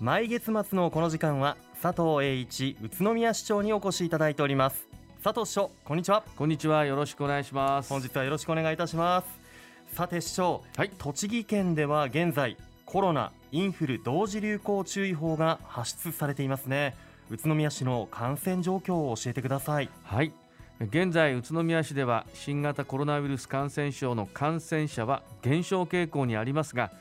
毎月末のこの時間は佐藤栄一宇都宮市長にお越しいただいております。佐藤市長こんにちは。こんにちは。よろしくお願いします。本日はよろしくお願いいたします。さて市長、はい。栃木県では現在コロナインフル同時流行注意報が発出されていますね。宇都宮市の感染状況を教えてください。はい。現在宇都宮市では新型コロナウイルス感染症の感染者は減少傾向にありますが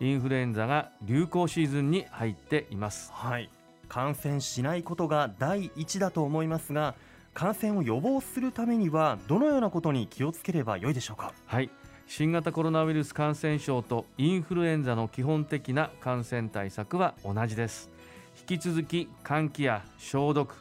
インフルエンザが流行シーズンに入っています。はい。感染しないことが第一だと思いますが感染を予防するためにはどのようなことに気をつければよいでしょうか？はい。新型コロナウイルス感染症とインフルエンザの基本的な感染対策は同じです。引き続き換気や消毒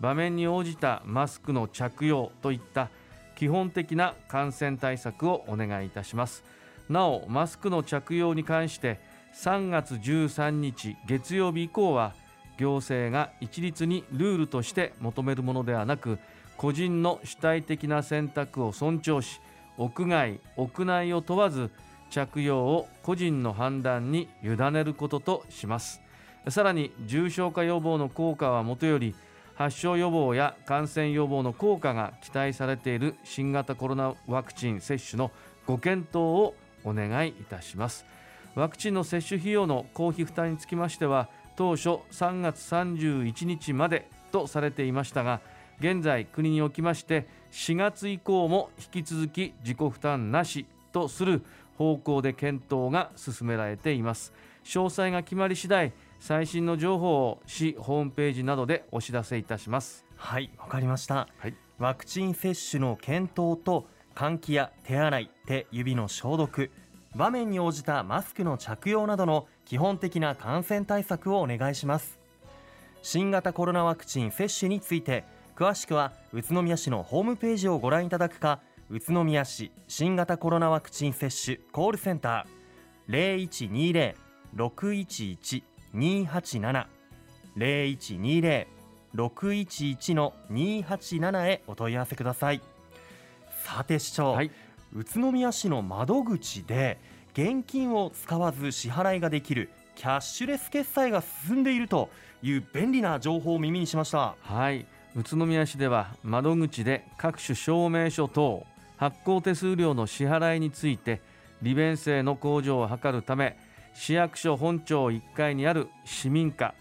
場面に応じたマスクの着用といった基本的な感染対策をお願いいたしますなおマスクの着用に関して3月13日月曜日以降は行政が一律にルールとして求めるものではなく個人の主体的な選択を尊重し屋外屋内を問わず着用を個人の判断に委ねることとします。さらに重症化予防の効果はもとより発症予防や感染予防の効果が期待されている新型コロナワクチン接種のご検討をお願いいたします。ワクチンの接種費用の公費負担につきましては当初3月31日までとされていましたが現在国におきまして4月以降も引き続き自己負担なしとする方向で検討が進められています。詳細が決まり次第最新の情報を市ホームページなどでお知らせいたします。はいわかりました、はい。ワクチン接種の検討と換気や手洗い手指の消毒場面に応じたマスクの着用などの基本的な感染対策をお願いします。新型コロナワクチン接種について詳しくは宇都宮市のホームページをご覧いただくか宇都宮市新型コロナワクチン接種コールセンター0120-611-287 0120-611-287へお問い合わせください。さて市長、はい。宇都宮市の窓口で現金を使わず支払いができるキャッシュレス決済が進んでいるという便利な情報を耳にしました。はい。宇都宮市では窓口で各種証明書等発行手数料の支払いについて利便性の向上を図るため市役所本庁1階にある市民課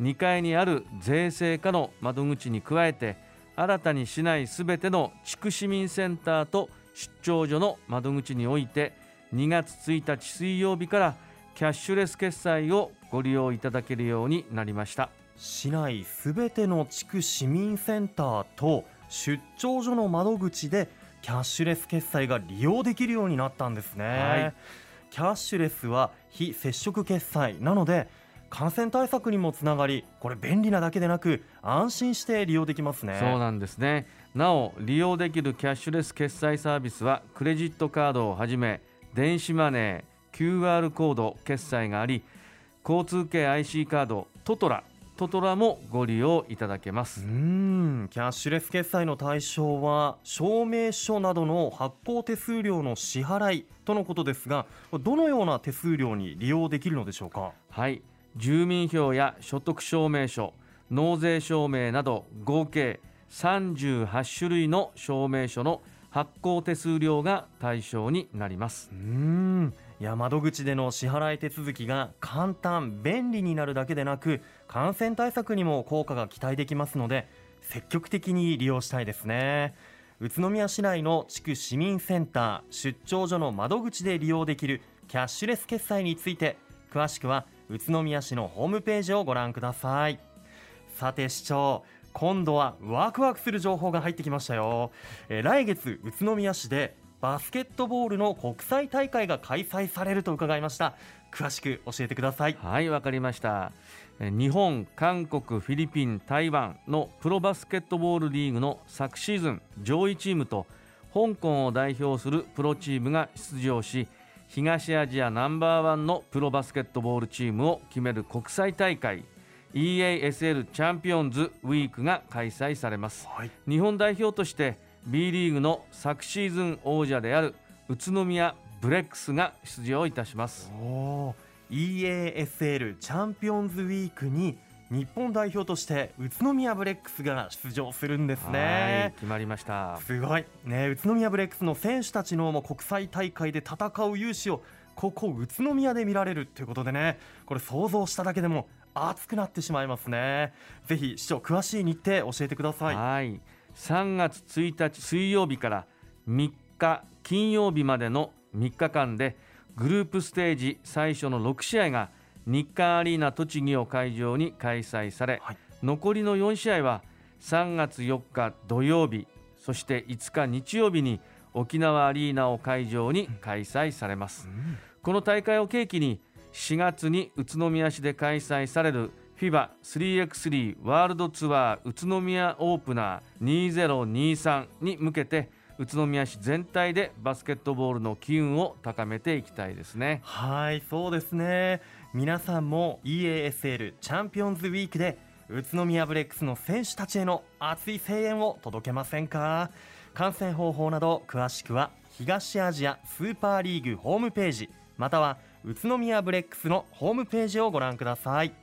2階にある税制課の窓口に加えて新たに市内すべての地区市民センターと出張所の窓口において2月1日水曜日からキャッシュレス決済をご利用いただけるようになりました。市内すべての地区市民センターと出張所の窓口でキャッシュレス決済が利用できるようになったんですね、はい。キャッシュレスは非接触決済なので感染対策にもつながりこれ便利なだけでなく安心して利用できますね。そうなんですね。なお利用できるキャッシュレス決済サービスはクレジットカードをはじめ電子マネー QR コード決済があり交通系 IC カードトトラトトラもご利用いただけまうすーんキャッシュレス決済の対象は証明書などの発行手数料の支払いとのことですがどのような手数料に利用できるのでしょうか？はい住民票や所得証明書納税証明など合計38種類の証明書の発行手数料が対象になります。うーん。いや窓口での支払い手続きが簡単便利になるだけでなく感染対策にも効果が期待できますので積極的に利用したいですね。宇都宮市内の地区市民センター出張所の窓口で利用できるキャッシュレス決済について詳しくは宇都宮市のホームページをご覧ください。さて市長今度はワクワクする情報が入ってきましたよ、えー来月宇都宮市でバスケットボールの国際大会が開催されると伺いました。詳しく教えてください。はいわかりました。え日本韓国フィリピン台湾のプロバスケットボールリーグの昨シーズン上位チームと香港を代表するプロチームが出場し東アジアナンバーワンのプロバスケットボールチームを決める国際大会 EASL チャンピオンズウィークが開催されます。はい。日本代表として B リーグの昨シーズン王者である宇都宮ブレックスが出場いたします。EASL チャンピオンズウィークに日本代表として宇都宮ブレックスが出場するんですはいね決まりました。すごい。ね宇都宮ブレックスの選手たちのもう国際大会で戦う勇姿をここ宇都宮で見られるということでね。これ想像しただけでも熱くなってしまいますね。ぜひ市長詳しい日程教えてください。はい。3月1日水曜日から3日金曜日までの3日間でグループステージ最初の6試合が日韓アリーナ栃木を会場に開催され、はい。残りの4試合は3月4日土曜日そして5日日曜日に沖縄アリーナを会場に開催されます、この大会を契機に4月に宇都宮市で開催される FIBA3x3 ワールドツアー宇都宮オープナー2023に向けて宇都宮市全体でバスケットボールの機運を高めていきたいですね。はいそうですね皆さんも EASL チャンピオンズウィークで宇都宮ブレックスの選手たちへの熱い声援を届けませんか？観戦方法など詳しくは東アジアスーパーリーグホームページまたは宇都宮ブレックスのホームページをご覧ください。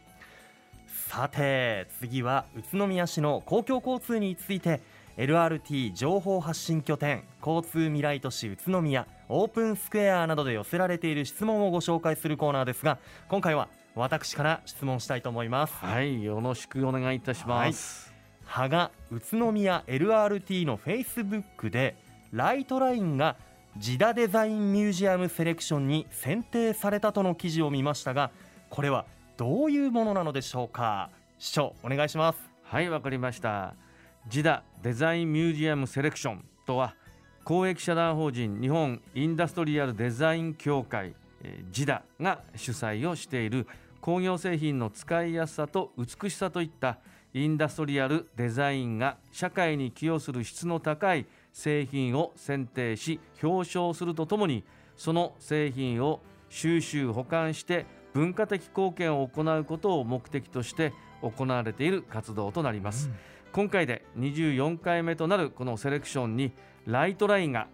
さて次は宇都宮市の公共交通について LRT 情報発信拠点交通未来都市宇都宮オープンスクエアなどで寄せられている質問をご紹介するコーナーですが今回は私から質問したいと思います。はいよろしくお願いいたします、羽賀宇都宮 LRT のフェイスブックでライトラインがジダデザインミュージアムセレクションに選定されたとの記事を見ましたがこれはどういうものなのでしょうか？市長お願いします。はいわかりましたジダデザインミュージアムセレクションとは公益社団法人日本インダストリアルデザイン協会ジダが主催をしている工業製品の使いやすさと美しさといったインダストリアルデザインが社会に寄与する質の高い製品を選定し表彰するとともにその製品を収集保管して文化的貢献を行うことを目的として行われている活動となります、今回で24回目となるこのセレクションにライトラインが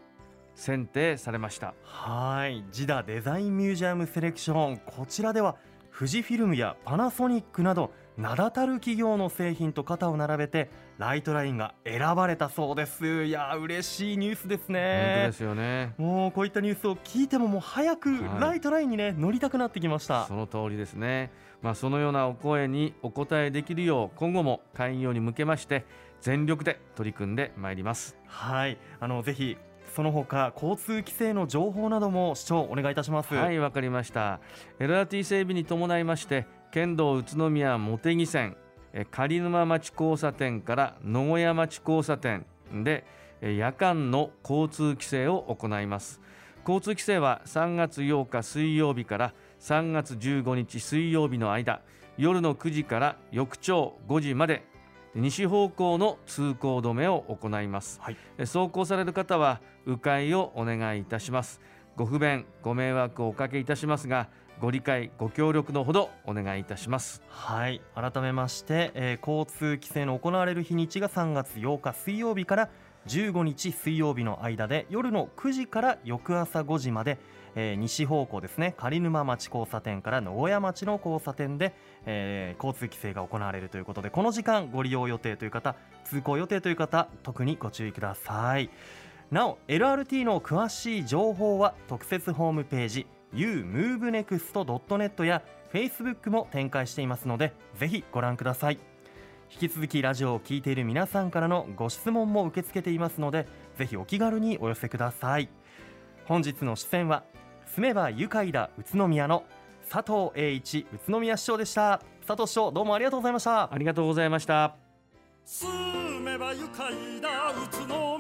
選定されました。はい。ジダデザインミュージアムセレクション。こちらでは富士フィルムやパナソニックなど名だたる企業の製品と肩を並べてライトラインが選ばれたそうです。いやー嬉しいニュースです本当ねですよね。もうこういったニュースを聞いてももう早くはい。ライトラインにね乗りたくなってきました。その通りですね。まあそのようなお声にお答えできるよう今後も開業に向けまして全力で取り組んでまいります。はい。あのぜひその他交通規制の情報なども市長お願いいたします。はいわかりました。LRT 整備に伴いまして県道宇都宮茂木線え狩沼町交差点から野古屋町交差点でえ夜間の交通規制を行います。交通規制は3月8日水曜日から3月15日水曜日の間夜の9時から翌朝5時まで西方向の通行止めを行います、はい。え走行される方は迂回をお願いいたします。ご不便ご迷惑をおかけいたしますがご理解ご協力のほどお願いいたします。はい。改めまして、えー交通規制の行われる日にちが3月8日水曜日から15日水曜日の間で夜の9時から翌朝5時まで、えー西方向ですね狩沼町交差点から野古屋町の交差点で、えー交通規制が行われるということでこの時間ご利用予定という方通行予定という方特にご注意ください。なお LRT の詳しい情報は特設ホームページ umovenext.net や Facebook も展開していますのでぜひご覧ください。引き続きラジオを聴いている皆さんからのご質問も受け付けていますのでぜひお気軽にお寄せください。本日の出演は住めば愉快だ宇都宮の佐藤栄一宇都宮市長でした。佐藤市長どうもありがとうございました。ありがとうございました住めば愉快だ宇都宮